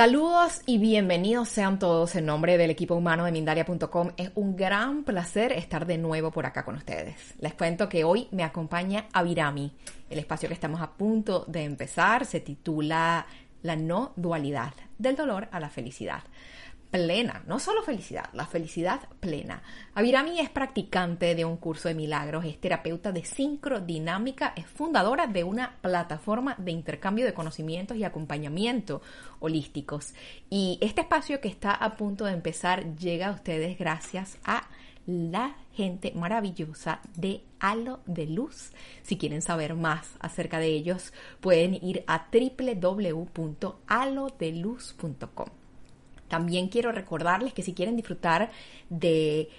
Saludos y bienvenidos sean todos en nombre del equipo humano de Mindalia.com. Es un gran placer estar de nuevo por acá con ustedes. Les cuento que hoy me acompaña Avirami. El espacio que estamos a punto de empezar se titula La no dualidad del dolor a la felicidad plena, no solo felicidad, la felicidad plena. Avirami es practicante de un curso de milagros, es terapeuta de sincrodinámica, es fundadora de una plataforma de intercambio de conocimientos y acompañamiento holísticos. Y este espacio que está a punto de empezar llega a ustedes gracias a la gente maravillosa de Halo de Luz. Si quieren saber más acerca de ellos, pueden ir a www.alodeluz.com. También quiero recordarles que si quieren disfrutar de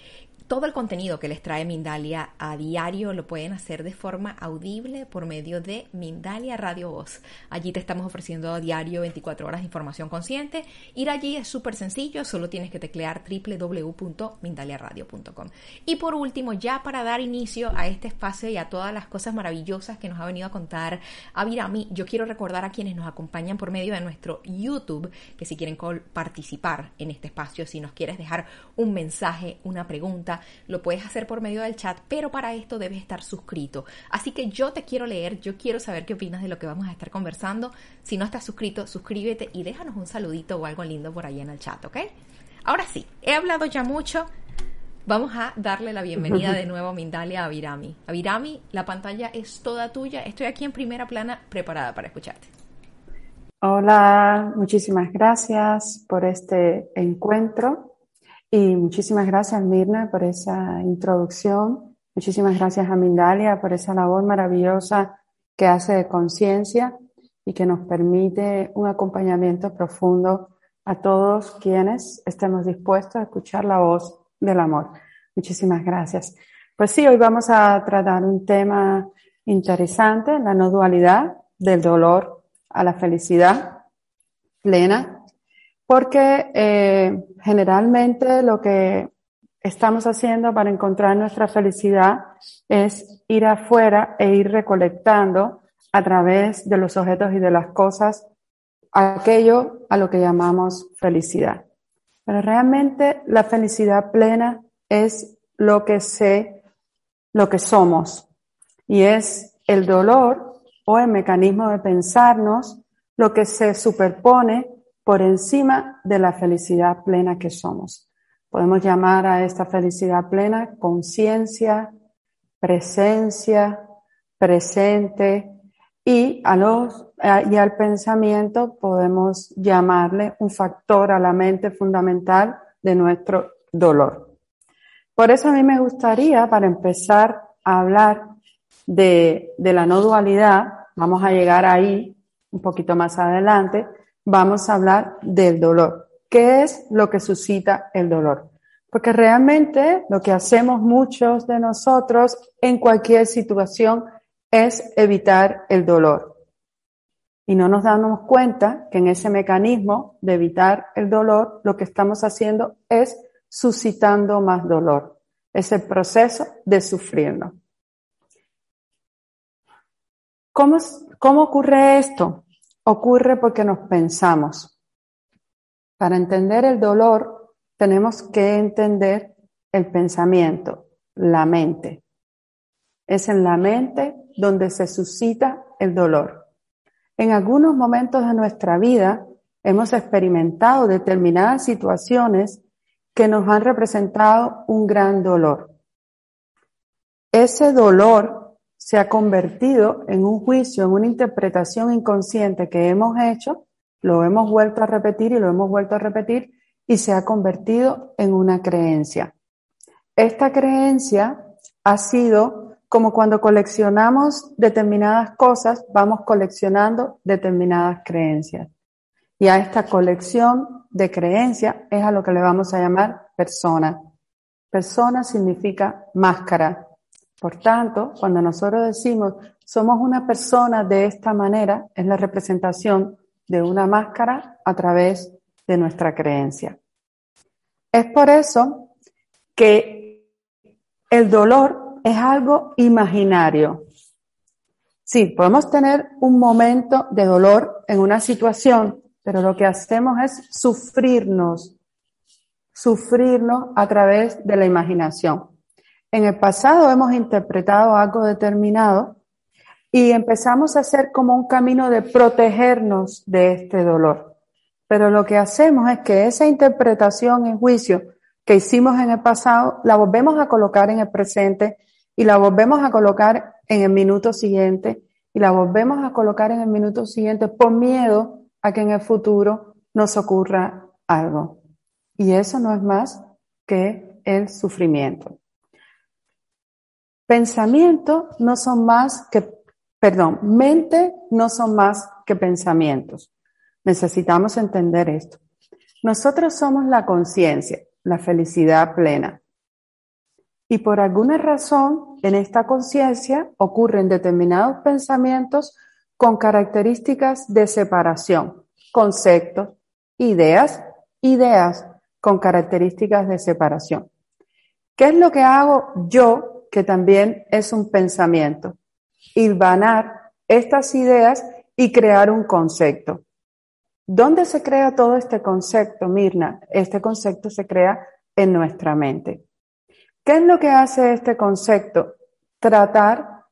todo el contenido que les trae Mindalia a diario lo pueden hacer de forma audible por medio de Mindalia Radio Voz. Allí te estamos ofreciendo a diario 24 horas de información consciente. Ir allí es súper sencillo, solo tienes que teclear www.mindaliaradio.com. Y por último, ya para dar inicio a este espacio y a todas las cosas maravillosas que nos ha venido a contar Avirami, yo quiero recordar a quienes nos acompañan por medio de nuestro YouTube que si quieren participar en este espacio, si nos quieres dejar un mensaje, una pregunta, lo puedes hacer por medio del chat, pero para esto debes estar suscrito. Así que yo te quiero leer, yo quiero saber qué opinas de lo que vamos a estar conversando. Si no estás suscrito, suscríbete y déjanos un saludito o algo lindo por ahí en el chat, ¿ok? Ahora sí, he hablado ya mucho. Vamos a darle la bienvenida de nuevo a Mindalia a Virami. A Virami, la pantalla es toda tuya. Estoy aquí en primera plana preparada para escucharte. Hola, muchísimas gracias por este encuentro. Y muchísimas gracias, Mirna, por esa introducción. Muchísimas gracias a Mindalia por esa labor maravillosa que hace de conciencia y que nos permite un acompañamiento profundo a todos quienes estemos dispuestos a escuchar la voz del amor. Muchísimas gracias. Pues sí, hoy vamos a tratar un tema interesante, la no dualidad del dolor a la felicidad plena porque eh, generalmente lo que estamos haciendo para encontrar nuestra felicidad es ir afuera e ir recolectando a través de los objetos y de las cosas aquello a lo que llamamos felicidad. Pero realmente la felicidad plena es lo que sé, lo que somos. Y es el dolor o el mecanismo de pensarnos lo que se superpone por encima de la felicidad plena que somos. Podemos llamar a esta felicidad plena conciencia, presencia, presente y, a los, y al pensamiento podemos llamarle un factor a la mente fundamental de nuestro dolor. Por eso a mí me gustaría, para empezar a hablar de, de la no dualidad, vamos a llegar ahí un poquito más adelante, vamos a hablar del dolor. ¿Qué es lo que suscita el dolor? Porque realmente lo que hacemos muchos de nosotros en cualquier situación es evitar el dolor. Y no nos damos cuenta que en ese mecanismo de evitar el dolor, lo que estamos haciendo es suscitando más dolor. Es el proceso de sufrirlo. ¿Cómo, cómo ocurre esto? Ocurre porque nos pensamos. Para entender el dolor tenemos que entender el pensamiento, la mente. Es en la mente donde se suscita el dolor. En algunos momentos de nuestra vida hemos experimentado determinadas situaciones que nos han representado un gran dolor. Ese dolor se ha convertido en un juicio, en una interpretación inconsciente que hemos hecho, lo hemos vuelto a repetir y lo hemos vuelto a repetir y se ha convertido en una creencia. Esta creencia ha sido como cuando coleccionamos determinadas cosas, vamos coleccionando determinadas creencias. Y a esta colección de creencias es a lo que le vamos a llamar persona. Persona significa máscara, por tanto, cuando nosotros decimos somos una persona de esta manera, es la representación de una máscara a través de nuestra creencia. Es por eso que el dolor es algo imaginario. Sí, podemos tener un momento de dolor en una situación, pero lo que hacemos es sufrirnos, sufrirnos a través de la imaginación. En el pasado hemos interpretado algo determinado y empezamos a hacer como un camino de protegernos de este dolor. Pero lo que hacemos es que esa interpretación en juicio que hicimos en el pasado la volvemos a colocar en el presente y la volvemos a colocar en el minuto siguiente y la volvemos a colocar en el minuto siguiente por miedo a que en el futuro nos ocurra algo. Y eso no es más que el sufrimiento. Pensamientos no son más que, perdón, mente no son más que pensamientos. Necesitamos entender esto. Nosotros somos la conciencia, la felicidad plena. Y por alguna razón, en esta conciencia ocurren determinados pensamientos con características de separación, conceptos, ideas, ideas con características de separación. ¿Qué es lo que hago yo, que también es un pensamiento? Hilvanar estas ideas y crear un concepto. ¿Dónde se crea todo este concepto, Mirna? Este concepto se crea en nuestra mente. ¿Qué es lo que hace este concepto? Tratar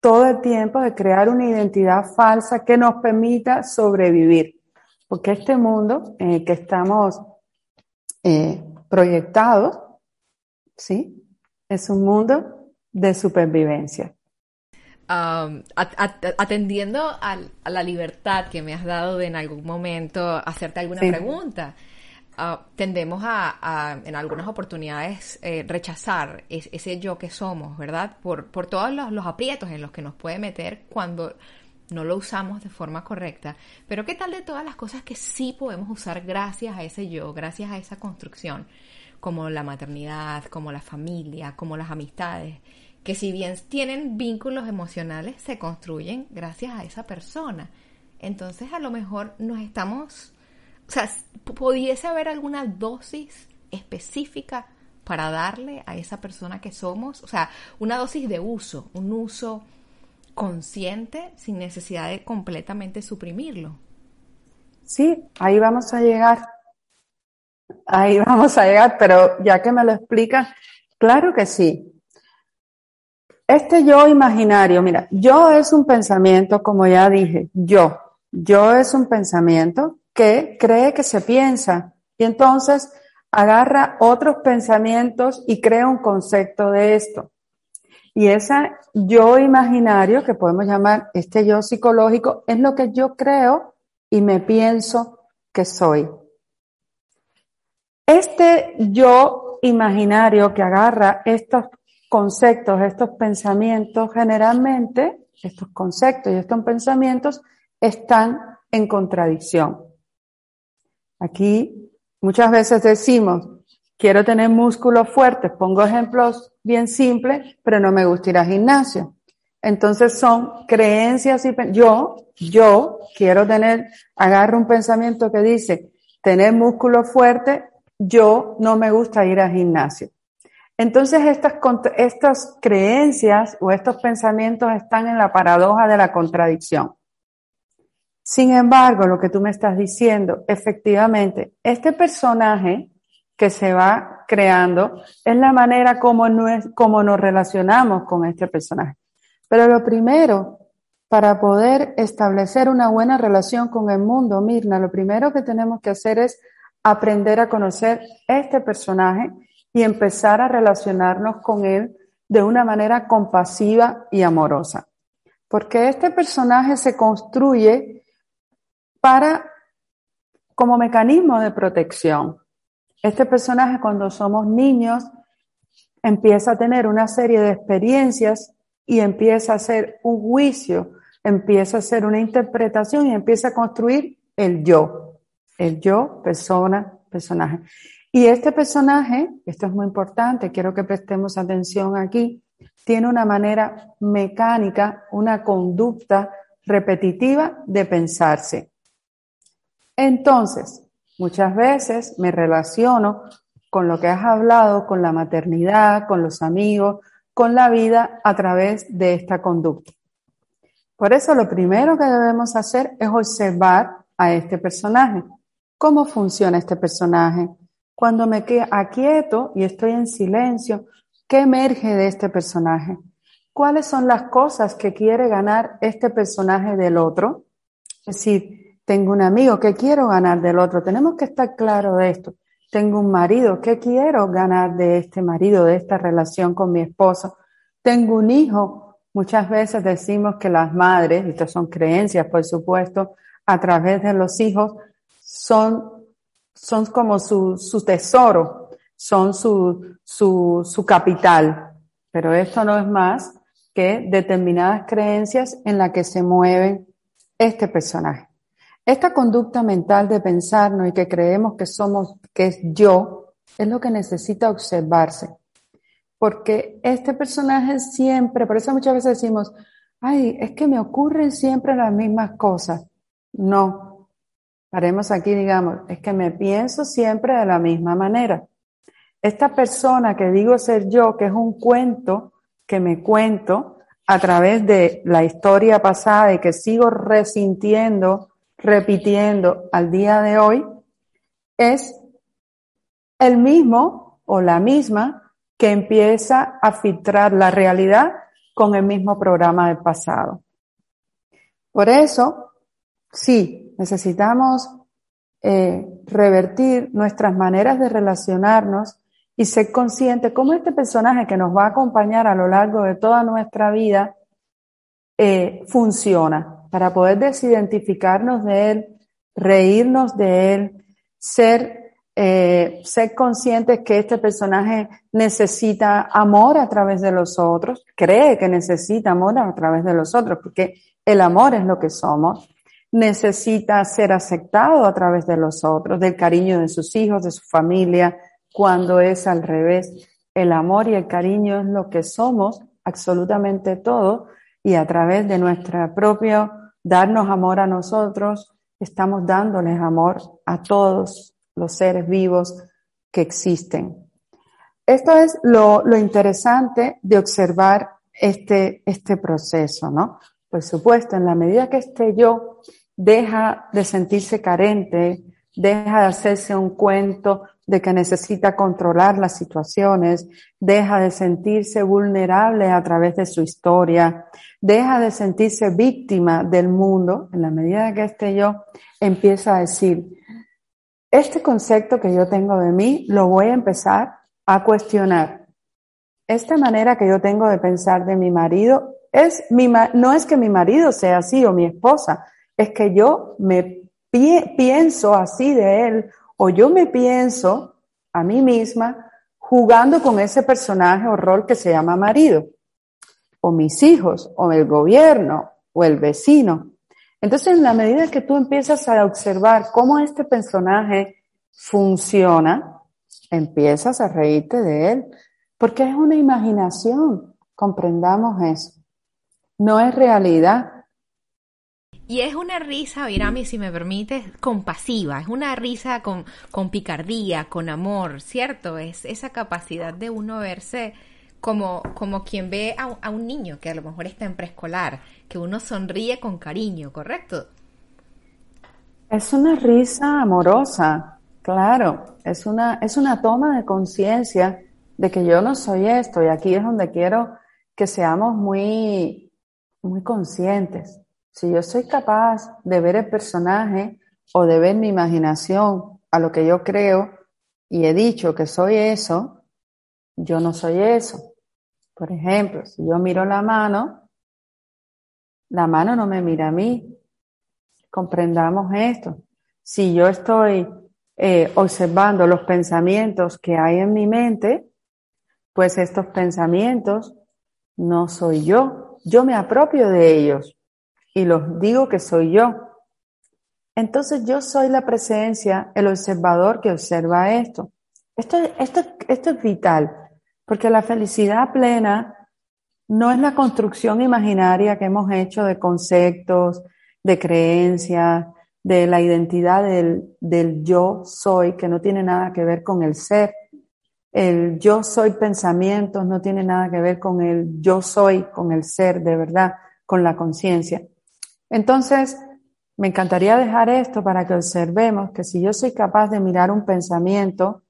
todo el tiempo de crear una identidad falsa que nos permita sobrevivir. Porque este mundo en el que estamos eh, proyectados, ¿sí? Es un mundo de supervivencia. atendiendo a, la libertad que me has dado de en algún momento hacerte alguna pregunta, Ah, tendemos a, en algunas oportunidades, eh, rechazar ese yo que somos, ¿verdad? Por, por todos los, aprietos en los que nos puede meter cuando no lo usamos de forma correcta. Pero ¿qué tal de todas las cosas que sí podemos usar gracias a ese yo, gracias a esa construcción? Como la maternidad, como la familia, como las amistades, que si bien tienen vínculos emocionales, se construyen gracias a esa persona. Entonces a lo mejor nos estamos o sea, ¿pudiese haber alguna dosis específica para darle a esa persona que somos? O sea, una dosis de uso, un uso consciente sin necesidad de completamente suprimirlo. Sí, ahí vamos a llegar. Ahí vamos a llegar, pero ya que me lo explicas, claro que sí. Este yo imaginario, mira, yo es un pensamiento, como ya dije, yo. Yo es un pensamiento que cree que se piensa y entonces agarra otros pensamientos y crea un concepto de esto. Y ese yo imaginario, que podemos llamar este yo psicológico, es lo que yo creo y me pienso que soy. Este yo imaginario que agarra estos conceptos, estos pensamientos, generalmente estos conceptos y estos pensamientos están en contradicción. Aquí muchas veces decimos, quiero tener músculos fuertes, pongo ejemplos bien simples, pero no me gusta ir al gimnasio. Entonces son creencias y yo, yo quiero tener, agarro un pensamiento que dice, tener músculos fuertes, yo no me gusta ir al gimnasio. Entonces estas, estas creencias o estos pensamientos están en la paradoja de la contradicción. Sin embargo, lo que tú me estás diciendo, efectivamente, este personaje que se va creando es la manera como, como nos relacionamos con este personaje. Pero lo primero, para poder establecer una buena relación con el mundo, Mirna, lo primero que tenemos que hacer es aprender a conocer este personaje y empezar a relacionarnos con él de una manera compasiva y amorosa. Porque este personaje se construye para como mecanismo de protección. Este personaje cuando somos niños empieza a tener una serie de experiencias y empieza a hacer un juicio, empieza a hacer una interpretación y empieza a construir el yo, el yo, persona, personaje. Y este personaje, esto es muy importante, quiero que prestemos atención aquí, tiene una manera mecánica, una conducta repetitiva de pensarse. Entonces, muchas veces me relaciono con lo que has hablado, con la maternidad, con los amigos, con la vida a través de esta conducta. Por eso lo primero que debemos hacer es observar a este personaje. ¿Cómo funciona este personaje? Cuando me aquieto y estoy en silencio, ¿qué emerge de este personaje? ¿Cuáles son las cosas que quiere ganar este personaje del otro? Es decir, tengo un amigo que quiero ganar del otro. Tenemos que estar claro de esto. Tengo un marido, ¿qué quiero ganar de este marido, de esta relación con mi esposo? Tengo un hijo. Muchas veces decimos que las madres, estas son creencias, por supuesto, a través de los hijos, son, son como su, su tesoro, son su, su, su capital. Pero esto no es más que determinadas creencias en las que se mueve este personaje. Esta conducta mental de pensarnos y que creemos que somos, que es yo, es lo que necesita observarse. Porque este personaje siempre, por eso muchas veces decimos, ay, es que me ocurren siempre las mismas cosas. No. Paremos aquí, digamos, es que me pienso siempre de la misma manera. Esta persona que digo ser yo, que es un cuento que me cuento a través de la historia pasada y que sigo resintiendo repitiendo al día de hoy es el mismo o la misma que empieza a filtrar la realidad con el mismo programa del pasado. Por eso, sí, necesitamos eh, revertir nuestras maneras de relacionarnos y ser conscientes cómo este personaje que nos va a acompañar a lo largo de toda nuestra vida eh, funciona para poder desidentificarnos de él, reírnos de él, ser, eh, ser conscientes que este personaje necesita amor a través de los otros, cree que necesita amor a través de los otros, porque el amor es lo que somos, necesita ser aceptado a través de los otros, del cariño de sus hijos, de su familia, cuando es al revés. El amor y el cariño es lo que somos, absolutamente todo, y a través de nuestra propia darnos amor a nosotros, estamos dándoles amor a todos los seres vivos que existen. Esto es lo, lo interesante de observar este, este proceso, ¿no? Por supuesto, en la medida que este yo deja de sentirse carente, deja de hacerse un cuento de que necesita controlar las situaciones, deja de sentirse vulnerable a través de su historia, deja de sentirse víctima del mundo, en la medida que este yo empieza a decir, este concepto que yo tengo de mí lo voy a empezar a cuestionar. Esta manera que yo tengo de pensar de mi marido es mi, no es que mi marido sea así o mi esposa, es que yo me pienso así de él o yo me pienso a mí misma jugando con ese personaje o rol que se llama marido, o mis hijos, o el gobierno, o el vecino. Entonces, en la medida que tú empiezas a observar cómo este personaje funciona, empiezas a reírte de él, porque es una imaginación, comprendamos eso. No es realidad, y es una risa, Virami, si me permites, compasiva, es una risa con, con picardía, con amor, ¿cierto? Es esa capacidad de uno verse como, como quien ve a, a, un niño que a lo mejor está en preescolar, que uno sonríe con cariño, ¿correcto? Es una risa amorosa, claro, es una, es una toma de conciencia de que yo no soy esto y aquí es donde quiero que seamos muy, muy conscientes si yo soy capaz de ver el personaje o de ver mi imaginación a lo que yo creo y he dicho que soy eso, yo no soy eso. Por ejemplo, si yo miro la mano, la mano no me mira a mí. Comprendamos esto. Si yo estoy eh, observando los pensamientos que hay en mi mente, pues estos pensamientos no soy yo. Yo me apropio de ellos y los digo que soy yo. Entonces yo soy la presencia, el observador que observa esto. Esto, esto, esto es vital, porque la felicidad plena no es la construcción imaginaria que hemos hecho de conceptos, de creencias, de la identidad del, del yo soy, que no tiene nada que ver con el ser. El yo soy pensamientos no tiene nada que ver con el yo soy, con el ser de verdad, con la conciencia. Entonces, me encantaría dejar esto para que observemos que si yo soy capaz de mirar un pensamiento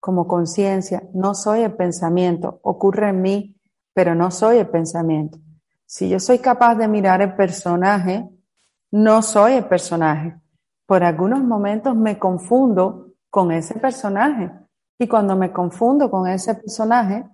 como conciencia, no soy el pensamiento, ocurre en mí, pero no soy el pensamiento. Si yo soy capaz de mirar el personaje, no soy el personaje. Por algunos momentos me confundo con ese personaje. Y cuando me confundo con ese personaje,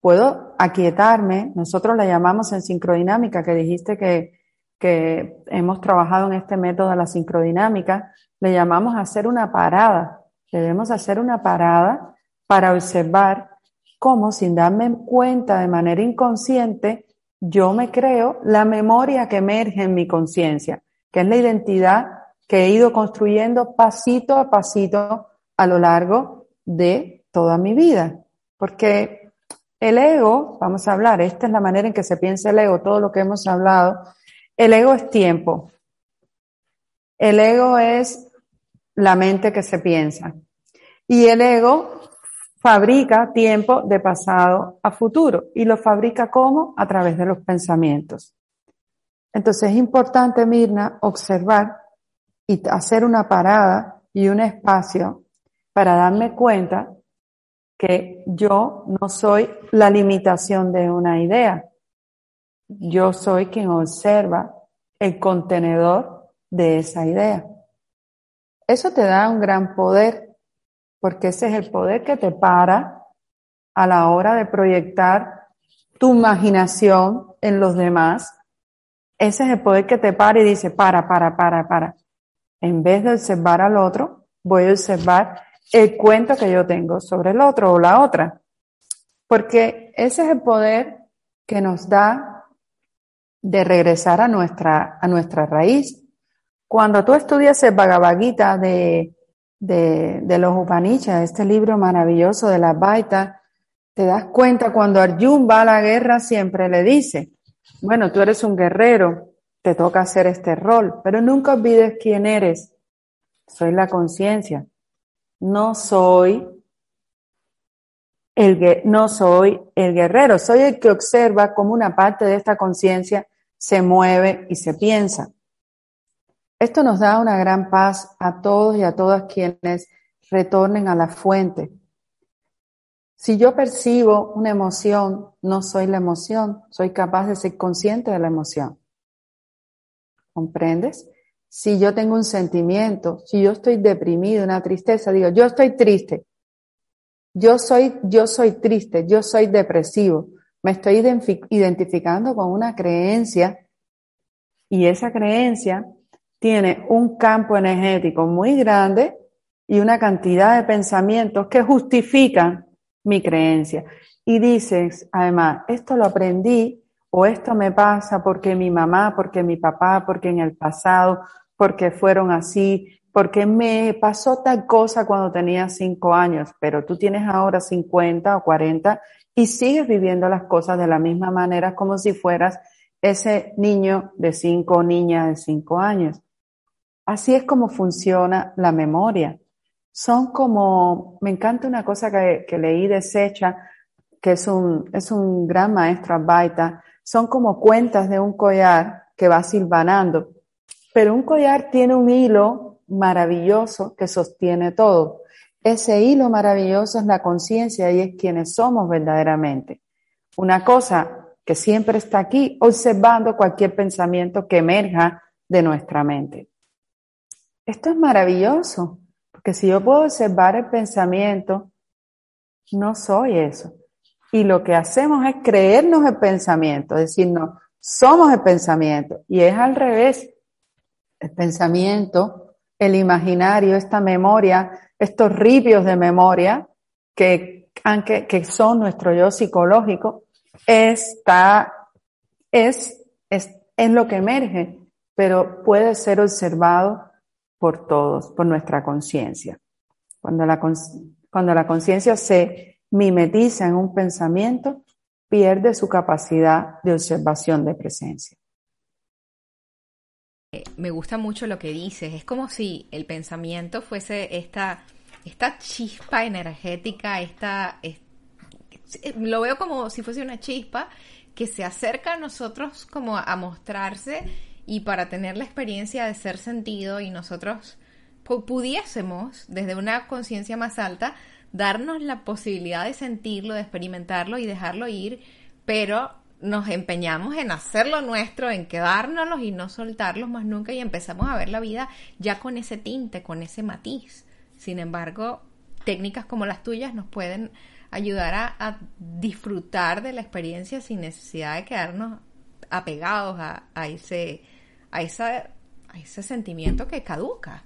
puedo aquietarme. Nosotros la llamamos en sincrodinámica, que dijiste que que hemos trabajado en este método de la sincrodinámica, le llamamos hacer una parada. Debemos hacer una parada para observar cómo, sin darme cuenta de manera inconsciente, yo me creo la memoria que emerge en mi conciencia, que es la identidad que he ido construyendo pasito a pasito a lo largo de toda mi vida. Porque el ego, vamos a hablar, esta es la manera en que se piensa el ego, todo lo que hemos hablado, el ego es tiempo. El ego es la mente que se piensa. Y el ego fabrica tiempo de pasado a futuro. ¿Y lo fabrica cómo? A través de los pensamientos. Entonces es importante, Mirna, observar y hacer una parada y un espacio para darme cuenta que yo no soy la limitación de una idea. Yo soy quien observa el contenedor de esa idea. Eso te da un gran poder, porque ese es el poder que te para a la hora de proyectar tu imaginación en los demás. Ese es el poder que te para y dice, para, para, para, para. En vez de observar al otro, voy a observar el cuento que yo tengo sobre el otro o la otra. Porque ese es el poder que nos da de regresar a nuestra, a nuestra raíz. Cuando tú estudias el Bhagavad Gita de, de, los Upanishads, este libro maravilloso de la Baita, te das cuenta cuando Arjun va a la guerra siempre le dice, bueno, tú eres un guerrero, te toca hacer este rol, pero nunca olvides quién eres. Soy la conciencia. No soy el, no soy el guerrero, soy el que observa como una parte de esta conciencia se mueve y se piensa. Esto nos da una gran paz a todos y a todas quienes retornen a la fuente. Si yo percibo una emoción, no soy la emoción, soy capaz de ser consciente de la emoción. ¿Comprendes? Si yo tengo un sentimiento, si yo estoy deprimido, una tristeza, digo, yo estoy triste. Yo soy, yo soy triste, yo soy depresivo me estoy identificando con una creencia y esa creencia tiene un campo energético muy grande y una cantidad de pensamientos que justifican mi creencia. Y dices, además, esto lo aprendí o esto me pasa porque mi mamá, porque mi papá, porque en el pasado, porque fueron así, porque me pasó tal cosa cuando tenía cinco años, pero tú tienes ahora 50 o 40 y sigues viviendo las cosas de la misma manera como si fueras ese niño de cinco o niña de cinco años. Así es como funciona la memoria. Son como, me encanta una cosa que, leí de Secha, que es un, es un gran maestro Advaita, son como cuentas de un collar que va silvanando, pero un collar tiene un hilo maravilloso que sostiene todo. Ese hilo maravilloso es la conciencia y es quienes somos verdaderamente. Una cosa que siempre está aquí, observando cualquier pensamiento que emerja de nuestra mente. Esto es maravilloso, porque si yo puedo observar el pensamiento, no soy eso. Y lo que hacemos es creernos el pensamiento, decirnos, somos el pensamiento. Y es al revés. El pensamiento, el imaginario, esta memoria, estos ripios de memoria que, que son nuestro yo psicológico, está, es, es, lo que emerge, pero puede ser observado por todos, por nuestra conciencia. Cuando la, cuando la conciencia se mimetiza en un pensamiento, pierde su capacidad de observación de presencia. Me gusta mucho lo que dices. Es como si el pensamiento fuese esta esta chispa energética, esta, lo veo como si fuese una chispa que se acerca a nosotros como a mostrarse y para tener la experiencia de ser sentido y nosotros pudiésemos, desde una conciencia más alta, darnos la posibilidad de sentirlo, de experimentarlo y dejarlo ir, pero nos empeñamos en hacerlo nuestro, en quedárnoslos y no soltarlos más nunca y empezamos a ver la vida ya con ese tinte, con ese matiz. Sin embargo, técnicas como las tuyas nos pueden ayudar a, disfrutar de la experiencia sin necesidad de quedarnos apegados a, a ese, a, esa, a ese sentimiento que caduca.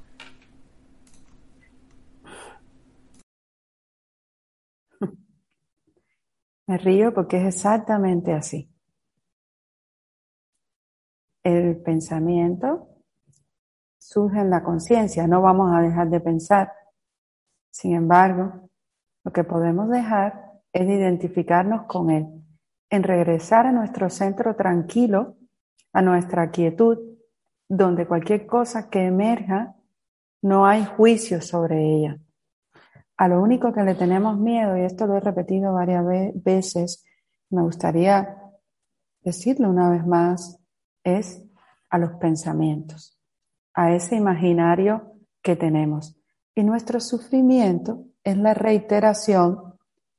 Me río porque es exactamente así. El pensamiento surge en la conciencia, no vamos a dejar de pensar. Sin embargo, lo que podemos dejar es identificarnos con él, en regresar a nuestro centro tranquilo, a nuestra quietud, donde cualquier cosa que emerja, no hay juicio sobre ella. A lo único que le tenemos miedo, y esto lo he repetido varias veces, me gustaría decirlo una vez más, es a los pensamientos, a ese imaginario que tenemos. Y nuestro sufrimiento es la reiteración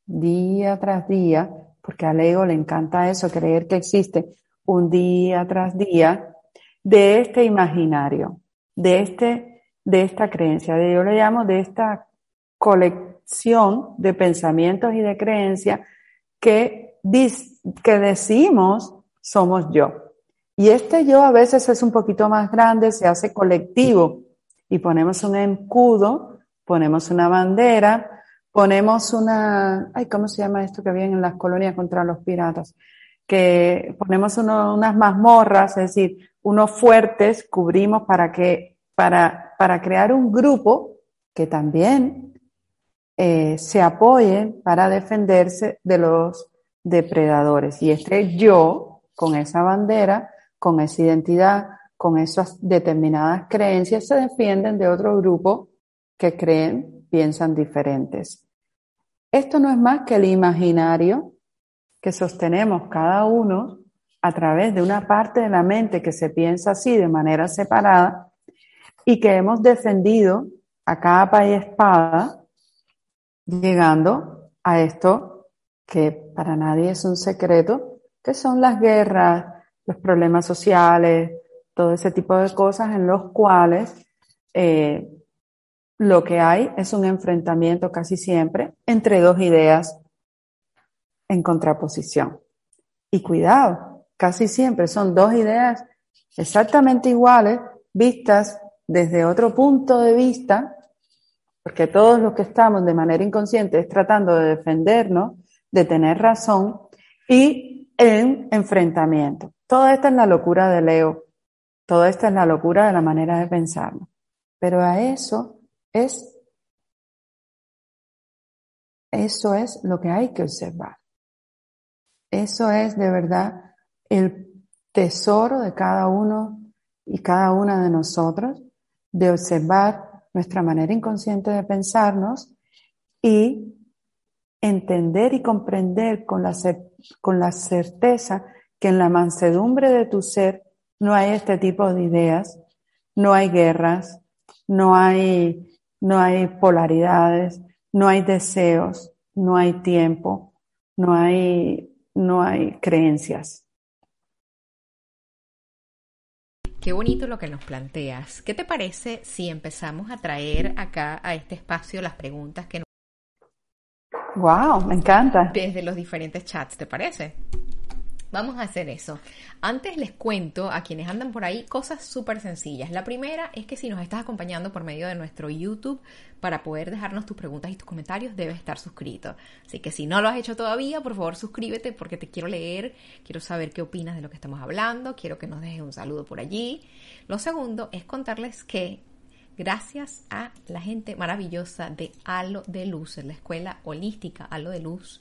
día tras día, porque al ego le encanta eso, creer que existe un día tras día, de este imaginario, de, este, de esta creencia, de, yo le llamo de esta colección de pensamientos y de creencias que, que decimos somos yo. Y este yo a veces es un poquito más grande, se hace colectivo y ponemos un escudo, ponemos una bandera, ponemos una, ay, ¿cómo se llama esto que viene en las colonias contra los piratas? Que ponemos unas mazmorras, es decir, unos fuertes, cubrimos para que, para, para crear un grupo que también eh, se apoyen para defenderse de los depredadores. Y este yo, con esa bandera, con esa identidad, con esas determinadas creencias, se defienden de otro grupo que creen, piensan diferentes. Esto no es más que el imaginario que sostenemos cada uno a través de una parte de la mente que se piensa así de manera separada y que hemos defendido a capa y espada llegando a esto que para nadie es un secreto, que son las guerras, los problemas sociales, todo ese tipo de cosas en los cuales eh, lo que hay es un enfrentamiento casi siempre entre dos ideas en contraposición. Y cuidado, casi siempre son dos ideas exactamente iguales, vistas desde otro punto de vista, porque todos los que estamos de manera inconsciente es tratando de defendernos, de tener razón y en enfrentamiento. Todo esto es la locura de Leo, todo esto es la locura de la manera de pensarlo. Pero a eso es, eso es lo que hay que observar. Eso es de verdad el tesoro de cada uno y cada una de nosotros, de observar nuestra manera inconsciente de pensarnos y entender y comprender con la, con la certeza que en la mansedumbre de tu ser no hay este tipo de ideas, no hay guerras, no hay, no hay polaridades, no hay deseos, no hay tiempo, no hay, no hay creencias. Qué bonito lo que nos planteas. ¿Qué te parece si empezamos a traer acá a este espacio las preguntas que nos... Wow, me encanta. Desde los diferentes chats, ¿te parece? Vamos a hacer eso. Antes les cuento a quienes andan por ahí cosas súper sencillas. La primera es que si nos estás acompañando por medio de nuestro YouTube, para poder dejarnos tus preguntas y tus comentarios, debes estar suscrito. Así que si no lo has hecho todavía, por favor suscríbete porque te quiero leer, quiero saber qué opinas de lo que estamos hablando, quiero que nos dejes un saludo por allí. Lo segundo es contarles que gracias a la gente maravillosa de Halo de Luz, en la escuela holística Halo de Luz,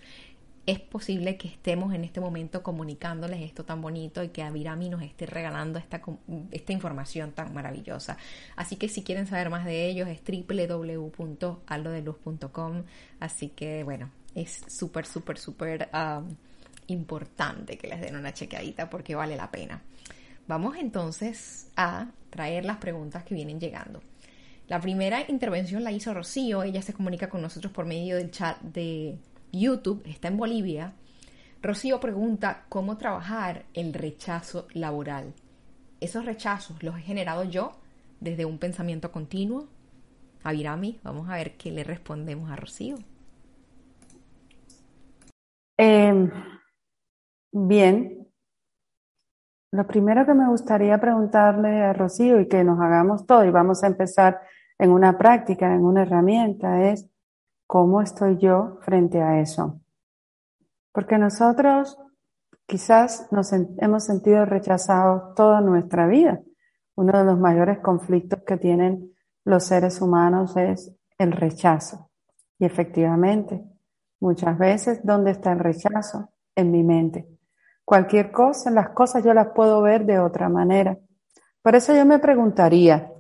es posible que estemos en este momento comunicándoles esto tan bonito y que Avirami nos esté regalando esta, información tan maravillosa. Así que si quieren saber más de ellos es www.aldodeluz.com. Así que bueno, es súper, súper, súper importante que les den una chequeadita porque vale la pena. vamos entonces a traer las preguntas que vienen llegando. La primera intervención la hizo Rocío, ella se comunica con nosotros por medio del chat de YouTube, está en Bolivia. Rocío pregunta cómo trabajar el rechazo laboral. ¿Esos rechazos los he generado yo desde un pensamiento continuo? Avirami, vamos a ver qué le respondemos a Rocío. Em, bien, lo primero que me gustaría preguntarle a Rocío y que nos hagamos todo, y vamos a empezar en una práctica, en una herramienta, es cómo estoy yo frente a eso. Porque nosotros quizás nos hemos sentido rechazados toda nuestra vida. Uno de los mayores conflictos que tienen los seres humanos es el rechazo. Y efectivamente, Muchas veces, ¿dónde está el rechazo? En mi mente. Cualquier cosa, las cosas yo las puedo ver de otra manera. Por eso yo me preguntaría,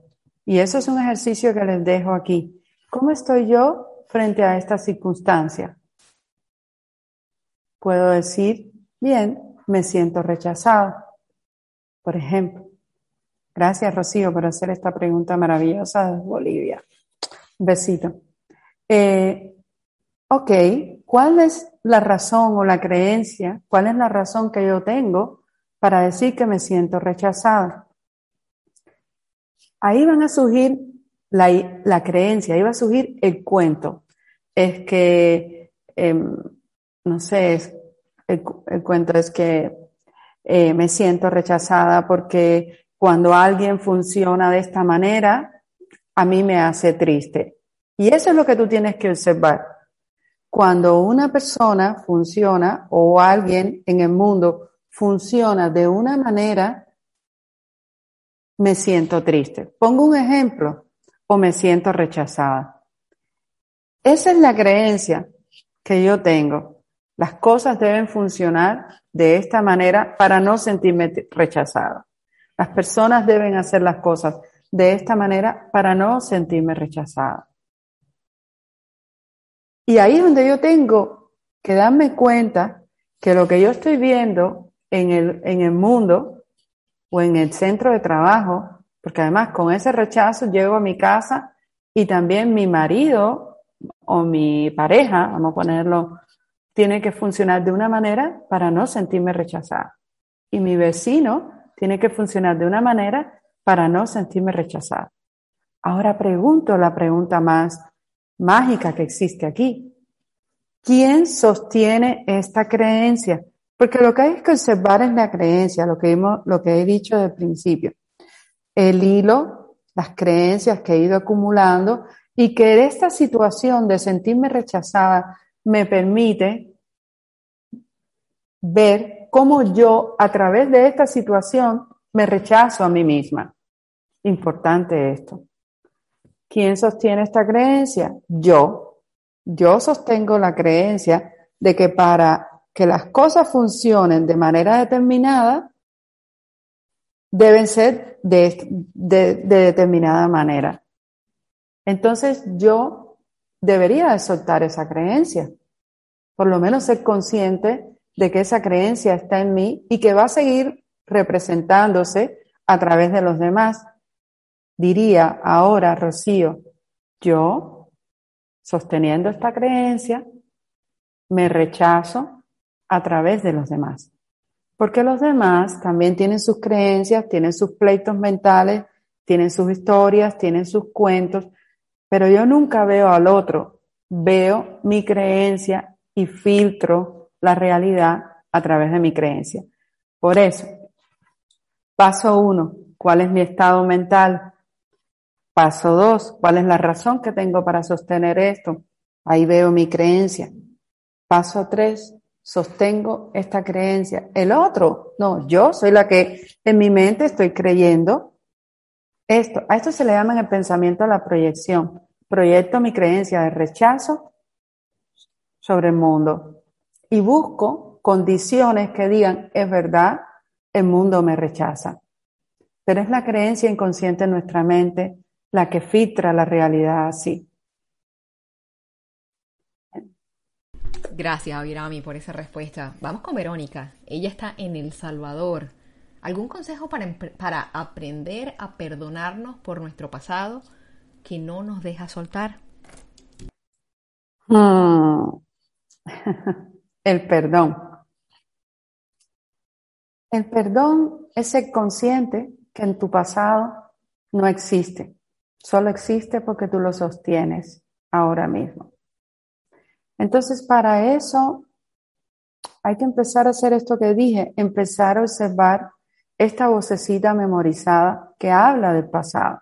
y eso es un ejercicio que les dejo aquí, ¿cómo estoy yo frente a esta circunstancia? Puedo decir, bien, me siento rechazado, por ejemplo. Gracias, Rocío, por hacer esta pregunta maravillosa de Bolivia. Besito. Eh, ok, ¿cuál es la razón o la creencia? ¿Cuál es la razón que yo tengo para decir que me siento rechazada? Ahí van a surgir la, creencia, ahí va a surgir el cuento. Es que, em, no sé, el, cuento es que eh, me siento rechazada porque cuando alguien funciona de esta manera, a mí me hace triste. Y eso es lo que tú tienes que observar. Cuando una persona funciona o alguien en el mundo funciona de una manera, me siento triste. Pongo un ejemplo o me siento rechazada. Esa es la creencia que yo tengo. Las cosas deben funcionar de esta manera para no sentirme rechazada. Las personas deben hacer las cosas de esta manera para no sentirme rechazada. Y ahí es donde yo tengo que darme cuenta que lo que yo estoy viendo en el, en el mundo o en el centro de trabajo, porque además con ese rechazo llego a mi casa y también mi marido o mi pareja, vamos a ponerlo, tiene que funcionar de una manera para no sentirme rechazada. Y mi vecino tiene que funcionar de una manera para no sentirme rechazada. Ahora pregunto la pregunta más mágica que existe aquí. ¿Quién sostiene esta creencia? Porque lo que hay que observar es la creencia, lo que, lo que he dicho del principio. El hilo, las creencias que he ido acumulando y que esta situación de sentirme rechazada me permite ver cómo yo a través de esta situación me rechazo a mí misma. Importante esto. ¿Quién sostiene esta creencia? Yo. Yo sostengo la creencia de que para que las cosas funcionen de manera determinada, deben ser de, determinada manera. Entonces yo debería de soltar esa creencia. Por lo menos ser consciente de que esa creencia está en mí y que va a seguir representándose a través de los demás diría ahora Rocío, yo, sosteniendo esta creencia, me rechazo a través de los demás. Porque los demás también tienen sus creencias, tienen sus pleitos mentales, tienen sus historias, tienen sus cuentos, pero yo nunca veo al otro, veo mi creencia y filtro la realidad a través de mi creencia. Por eso, paso uno, ¿cuál es mi estado mental? Paso dos, ¿cuál es la razón que tengo para sostener esto? Ahí veo mi creencia. Paso tres, sostengo esta creencia. El otro, no, yo soy la que en mi mente estoy creyendo esto. A esto se le llama en el pensamiento la proyección. Proyecto mi creencia de rechazo sobre el mundo y busco condiciones que digan, es verdad, el mundo me rechaza. Pero es la creencia inconsciente en nuestra mente la que filtra la realidad así. Gracias, Avirami, por esa respuesta. Vamos con Verónica. Ella está en El Salvador. ¿Algún consejo para, para aprender a perdonarnos por nuestro pasado que no nos deja soltar? Hmm. El perdón. El perdón es ser consciente que en tu pasado no existe, solo existe porque tú lo sostienes ahora mismo. Entonces, para eso hay que empezar a hacer esto que dije, empezar a observar esta vocecita memorizada que habla del pasado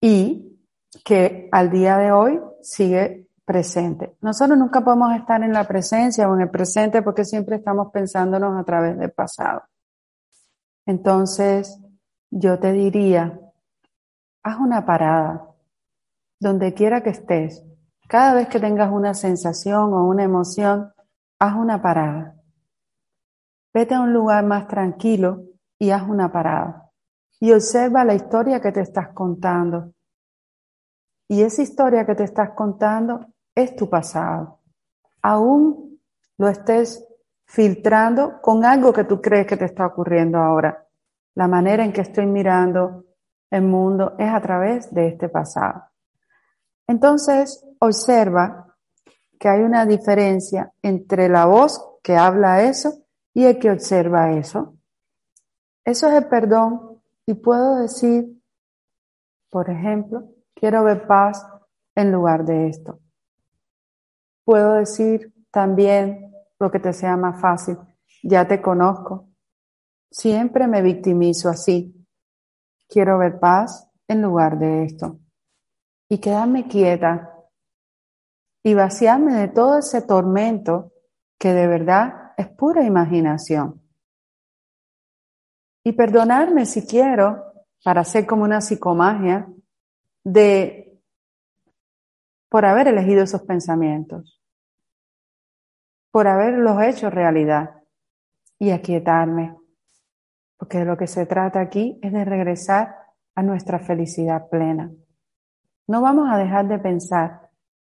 y que al día de hoy sigue presente. Nosotros nunca podemos estar en la presencia o en el presente porque siempre estamos pensándonos a través del pasado. Entonces, yo te diría, haz una parada, donde quiera que estés. Cada vez que tengas una sensación o una emoción, haz una parada. Vete a un lugar más tranquilo y haz una parada. Y observa la historia que te estás contando. Y esa historia que te estás contando es tu pasado. Aún lo estés filtrando con algo que tú crees que te está ocurriendo ahora. La manera en que estoy mirando el mundo es a través de este pasado. Entonces, observa que hay una diferencia entre la voz que habla eso y el que observa eso. Eso es el perdón y puedo decir, por ejemplo, quiero ver paz en lugar de esto. Puedo decir también lo que te sea más fácil, ya te conozco. Siempre me victimizo así. Quiero ver paz en lugar de esto. Y quedarme quieta y vaciarme de todo ese tormento que de verdad es pura imaginación. Y perdonarme si quiero, para hacer como una psicomagia, de por haber elegido esos pensamientos, por haberlos hecho realidad y aquietarme, porque de lo que se trata aquí es de regresar a nuestra felicidad plena. No vamos a dejar de pensar,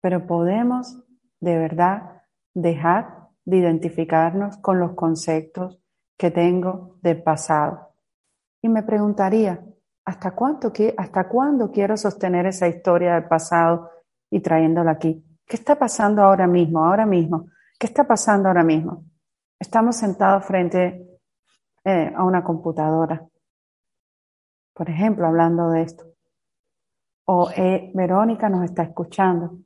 pero podemos de verdad dejar de identificarnos con los conceptos que tengo del pasado. Y me preguntaría, ¿hasta, cuánto, ¿hasta cuándo quiero sostener esa historia del pasado y trayéndola aquí? ¿Qué está pasando ahora mismo, ahora mismo? ¿Qué está pasando ahora mismo? Estamos sentados frente eh, a una computadora, por ejemplo, hablando de esto. O eh, Verónica nos está escuchando.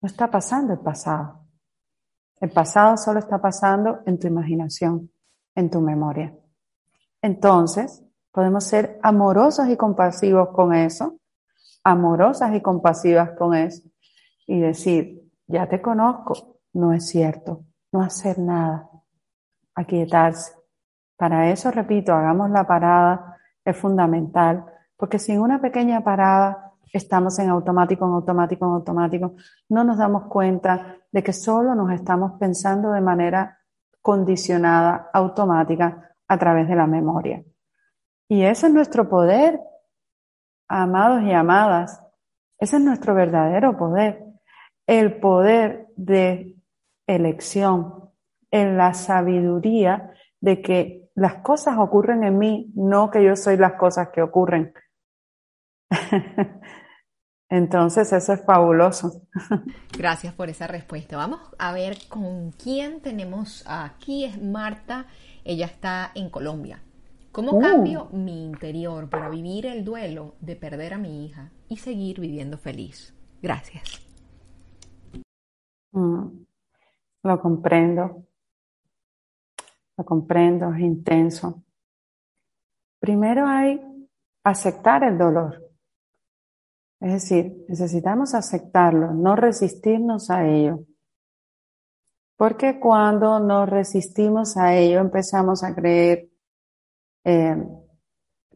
No está pasando el pasado. El pasado solo está pasando en tu imaginación, en tu memoria. Entonces, podemos ser amorosos y compasivos con eso, amorosas y compasivas con eso, y decir, ya te conozco, no es cierto, no hacer nada, aquietarse. Para eso, repito, hagamos la parada, es fundamental, porque sin una pequeña parada estamos en automático, en automático, en automático, no nos damos cuenta de que solo nos estamos pensando de manera condicionada, automática, a través de la memoria. Y ese es nuestro poder, amados y amadas. Ese es nuestro verdadero poder. El poder de elección, en la sabiduría de que las cosas ocurren en mí, no que yo soy las cosas que ocurren. Entonces, eso es fabuloso. Gracias por esa respuesta. Vamos a ver con quién tenemos aquí. Es Marta. Ella está en Colombia. ¿Cómo uh. cambio mi interior para vivir el duelo de perder a mi hija y seguir viviendo feliz? Gracias. Mm. lo comprendo. Lo comprendo, es intenso. Primero hay aceptar el dolor. Es decir, necesitamos aceptarlo, no resistirnos a ello. Porque cuando nos resistimos a ello empezamos a creer, eh,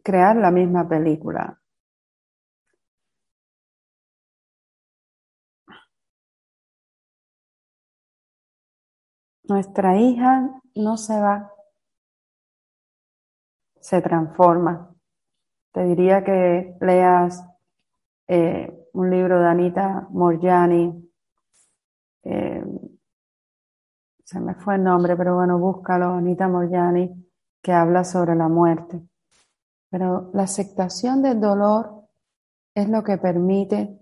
crear la misma película. Nuestra hija no se va, se transforma. Te diría que leas eh, un libro de Anita Morgiani, eh, se me fue el nombre, pero bueno, búscalo, Anita Morjani, que habla sobre la muerte. Pero la aceptación del dolor es lo que permite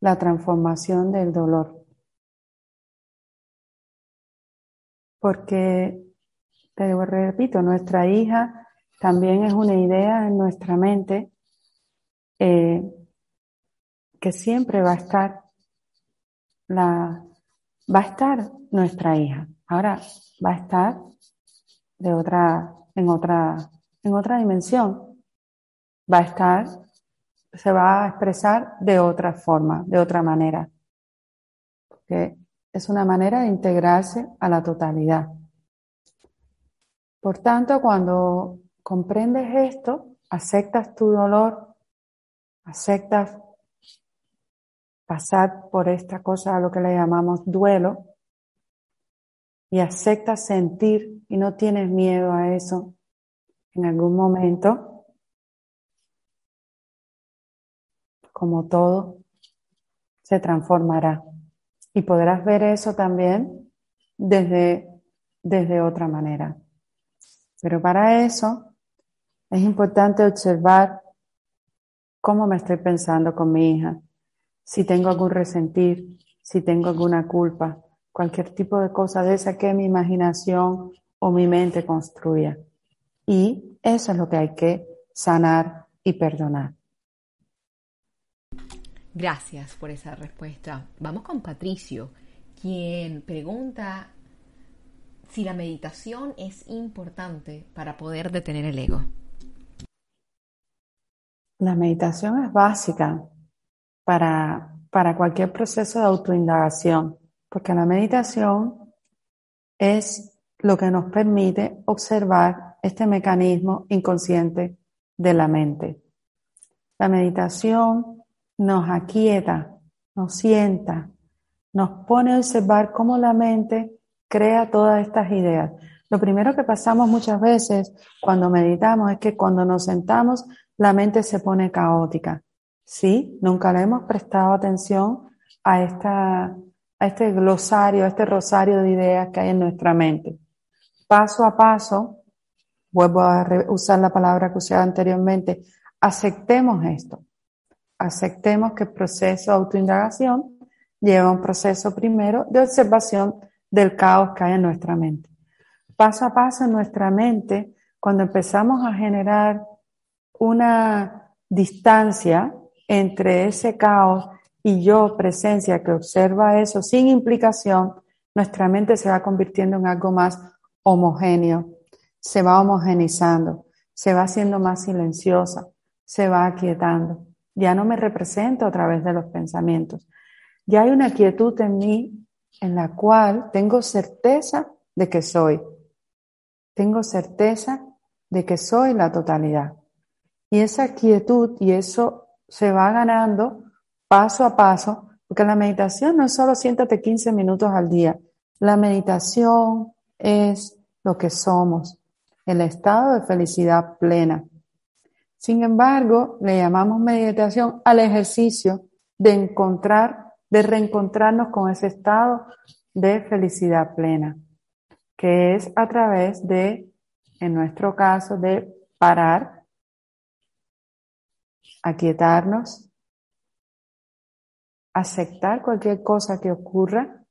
la transformación del dolor. Porque, te repito, nuestra hija también es una idea en nuestra mente eh, que siempre va a estar la, va a estar nuestra hija. Ahora va a estar de otra, en otra, en otra dimensión. Va a estar, se va a expresar de otra forma, de otra manera. Porque es una manera de integrarse a la totalidad. Por tanto, cuando comprendes esto, aceptas tu dolor, aceptas pasar por esta cosa a lo que le llamamos duelo y aceptas sentir y no tienes miedo a eso en algún momento, como todo, se transformará. Y podrás ver eso también desde, desde otra manera. Pero para eso es importante observar cómo me estoy pensando con mi hija, si tengo algún resentir, si tengo alguna culpa, cualquier tipo de cosa de esa que mi imaginación o mi mente construya. Y eso es lo que hay que sanar y perdonar. Gracias por esa respuesta. Vamos con Patricio, quien pregunta si la meditación es importante para poder detener el ego. La meditación es básica para, para cualquier proceso de autoindagación, porque la meditación es lo que nos permite observar este mecanismo inconsciente de la mente. La meditación nos aquieta, nos sienta, nos pone a observar cómo la mente crea todas estas ideas. Lo primero que pasamos muchas veces cuando meditamos es que cuando nos sentamos la mente se pone caótica. Sí, nunca le hemos prestado atención a, esta, a este glosario, a este rosario de ideas que hay en nuestra mente. Paso a paso, vuelvo a usar la palabra que usé anteriormente, aceptemos esto. Aceptemos que el proceso de autoindagación lleva un proceso primero de observación del caos que hay en nuestra mente. Paso a paso en nuestra mente, cuando empezamos a generar una distancia entre ese caos y yo, presencia que observa eso sin implicación, nuestra mente se va convirtiendo en algo más homogéneo, se va homogenizando, se va haciendo más silenciosa, se va aquietando. Ya no me represento a través de los pensamientos. Ya hay una quietud en mí en la cual tengo certeza de que soy. Tengo certeza de que soy la totalidad. Y esa quietud y eso se va ganando paso a paso, porque la meditación no es solo siéntate 15 minutos al día. La meditación es lo que somos, el estado de felicidad plena. Sin embargo, le llamamos meditación al ejercicio de encontrar, de reencontrarnos con ese estado de felicidad plena, que es a través de, en nuestro caso, de parar aquietarnos, aceptar cualquier cosa que ocurra,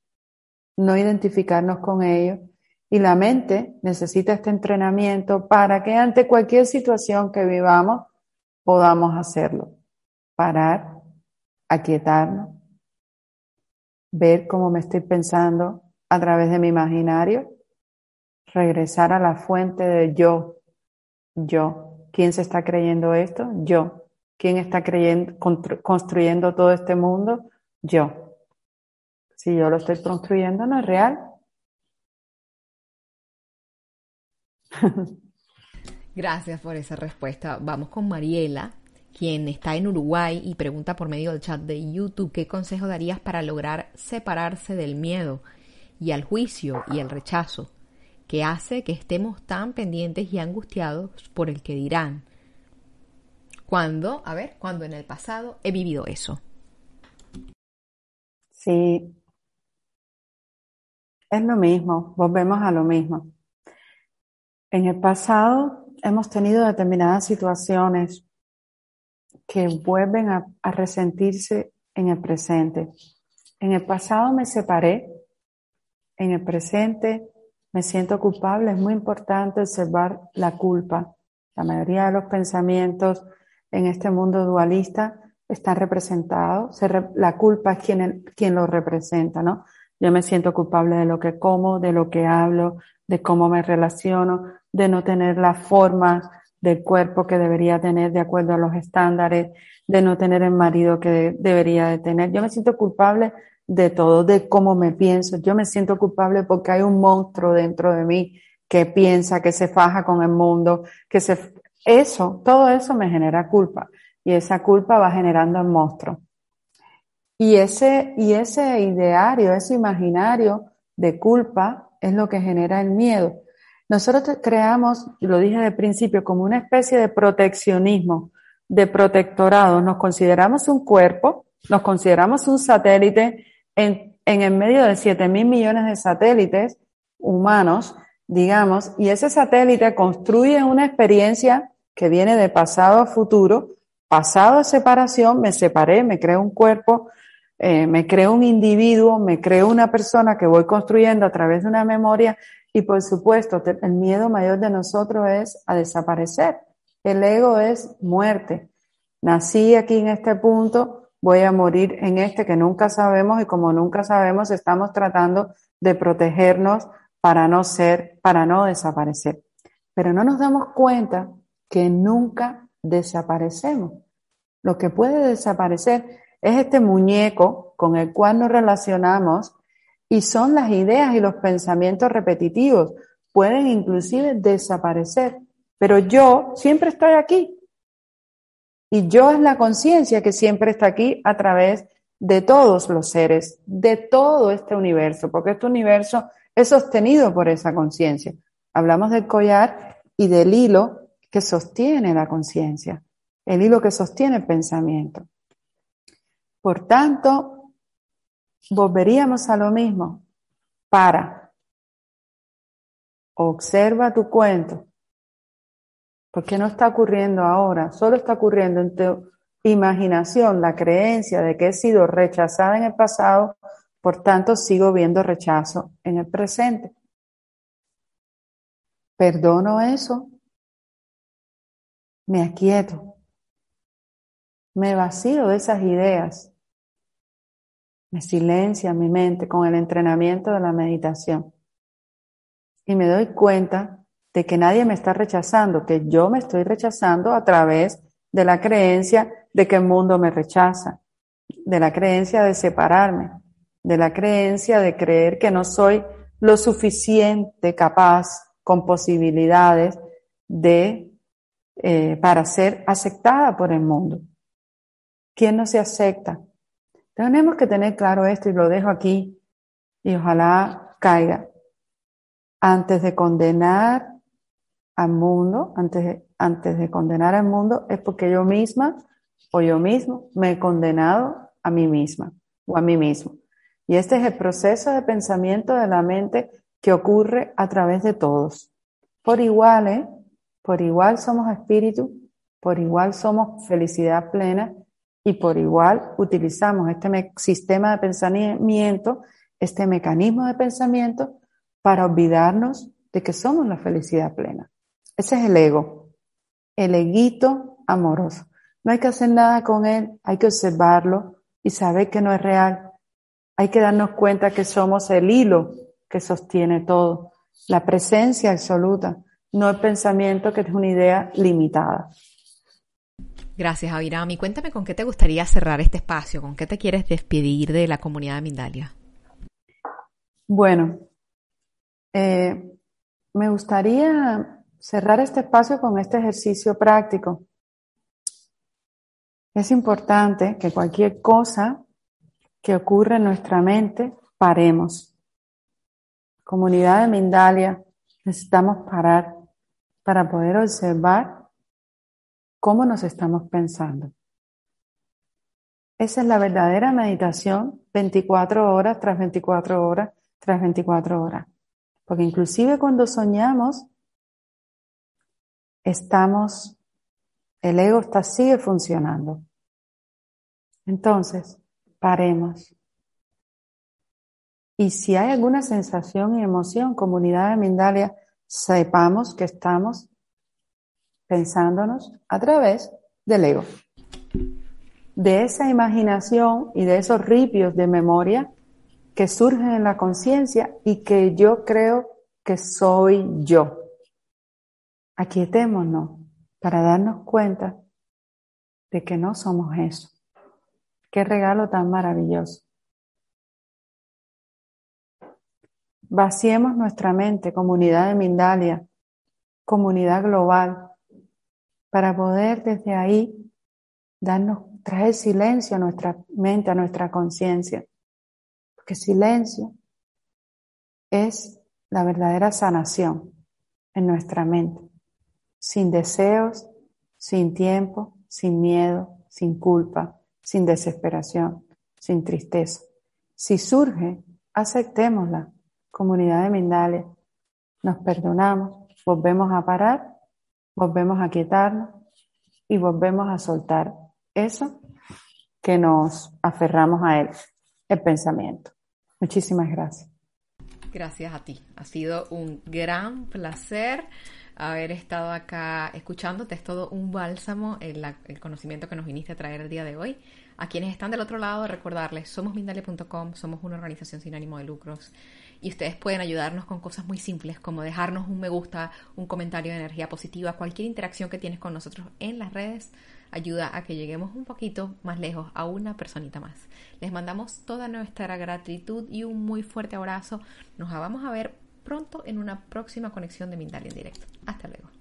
no identificarnos con ello. Y la mente necesita este entrenamiento para que ante cualquier situación que vivamos podamos hacerlo. Parar, aquietarnos, ver cómo me estoy pensando a través de mi imaginario, regresar a la fuente de yo, yo. ¿Quién se está creyendo esto? Yo. ¿Quién está creyendo, construyendo todo este mundo? Yo. Si yo lo estoy construyendo, no es real. Gracias por esa respuesta. Vamos con Mariela, quien está en Uruguay y pregunta por medio del chat de YouTube qué consejo darías para lograr separarse del miedo y al juicio y el rechazo que hace que estemos tan pendientes y angustiados por el que dirán cuando, a ver, cuando en el pasado he vivido eso. Sí. Es lo mismo, volvemos a lo mismo. En el pasado hemos tenido determinadas situaciones que vuelven a, a, resentirse en el presente. En el pasado me separé, en el presente me siento culpable. Es muy importante observar la culpa. La mayoría de los pensamientos en este mundo dualista están representados. la culpa es quien, quien lo representa, ¿no? Yo me siento culpable de lo que como, de lo que hablo, de cómo me relaciono, de no tener la forma del cuerpo que debería tener de acuerdo a los estándares, de no tener el marido que debería de tener. Yo me siento culpable de todo, de cómo me pienso. Yo me siento culpable porque hay un monstruo dentro de mí que piensa, que se faja con el mundo, que se... Eso, todo eso me genera culpa y esa culpa va generando el monstruo. Y ese, y ese ideario, ese imaginario de culpa es lo que genera el miedo. Nosotros creamos, lo dije de principio, como una especie de proteccionismo, de protectorado. Nos consideramos un cuerpo, nos consideramos un satélite en, en el medio de 7 mil millones de satélites humanos, digamos, y ese satélite construye una experiencia que viene de pasado a futuro, pasado a separación, me separé, me creo un cuerpo, eh, me creo un individuo, me creo una persona que voy construyendo a través de una memoria y por supuesto el miedo mayor de nosotros es a desaparecer. El ego es muerte. Nací aquí en este punto, voy a morir en este que nunca sabemos y como nunca sabemos estamos tratando de protegernos para no ser, para no desaparecer. Pero no nos damos cuenta que nunca desaparecemos. Lo que puede desaparecer es este muñeco con el cual nos relacionamos y son las ideas y los pensamientos repetitivos. Pueden inclusive desaparecer, pero yo siempre estoy aquí. Y yo es la conciencia que siempre está aquí a través de todos los seres, de todo este universo, porque este universo es sostenido por esa conciencia. Hablamos del collar y del hilo que sostiene la conciencia, el hilo que sostiene el pensamiento. Por tanto, volveríamos a lo mismo. Para. Observa tu cuento. Porque no está ocurriendo ahora, solo está ocurriendo en tu imaginación la creencia de que he sido rechazada en el pasado, por tanto sigo viendo rechazo en el presente. Perdono eso me aquieto, me vacío de esas ideas, me silencia mi mente con el entrenamiento de la meditación y me doy cuenta de que nadie me está rechazando, que yo me estoy rechazando a través de la creencia de que el mundo me rechaza, de la creencia de separarme, de la creencia de creer que no soy lo suficiente capaz con posibilidades de eh, para ser aceptada por el mundo. ¿Quién no se acepta? Tenemos que tener claro esto y lo dejo aquí y ojalá caiga. Antes de condenar al mundo, antes de, antes de condenar al mundo, es porque yo misma o yo mismo me he condenado a mí misma o a mí mismo. Y este es el proceso de pensamiento de la mente que ocurre a través de todos. Por igual, ¿eh? Por igual somos espíritu, por igual somos felicidad plena y por igual utilizamos este sistema de pensamiento, este mecanismo de pensamiento para olvidarnos de que somos la felicidad plena. Ese es el ego, el eguito amoroso. No hay que hacer nada con él, hay que observarlo y saber que no es real. Hay que darnos cuenta que somos el hilo que sostiene todo, la presencia absoluta no el pensamiento que es una idea limitada. Gracias, Avirami. Cuéntame con qué te gustaría cerrar este espacio, con qué te quieres despedir de la comunidad de Mindalia. Bueno, eh, me gustaría cerrar este espacio con este ejercicio práctico. Es importante que cualquier cosa que ocurra en nuestra mente, paremos. Comunidad de Mindalia, necesitamos parar para poder observar cómo nos estamos pensando. Esa es la verdadera meditación 24 horas tras 24 horas tras 24 horas. Porque inclusive cuando soñamos, estamos, el ego está, sigue funcionando. Entonces, paremos. Y si hay alguna sensación y emoción, comunidad de Mindalia, sepamos que estamos pensándonos a través del ego. De esa imaginación y de esos ripios de memoria que surgen en la conciencia y que yo creo que soy yo. Aquietémonos para darnos cuenta de que no somos eso. Qué regalo tan maravilloso. Vaciemos nuestra mente, comunidad de Mindalia, comunidad global, para poder desde ahí darnos, traer silencio a nuestra mente, a nuestra conciencia. Porque silencio es la verdadera sanación en nuestra mente, sin deseos, sin tiempo, sin miedo, sin culpa, sin desesperación, sin tristeza. Si surge, aceptémosla, comunidad de Mindalia. Nos perdonamos, volvemos a parar, volvemos a quietarnos y volvemos a soltar eso que nos aferramos a él, el pensamiento. Muchísimas gracias. Gracias a ti. Ha sido un gran placer haber estado acá escuchándote. Es todo un bálsamo el, el, conocimiento que nos viniste a traer el día de hoy. A quienes están del otro lado, recordarles, somos Mindalia.com, somos una organización sin ánimo de lucros y ustedes pueden ayudarnos con cosas muy simples como dejarnos un me gusta, un comentario de energía positiva, cualquier interacción que tienes con nosotros en las redes ayuda a que lleguemos un poquito más lejos a una personita más. Les mandamos toda nuestra gratitud y un muy fuerte abrazo. Nos vamos a ver pronto en una próxima conexión de Mindalia en directo. Hasta luego.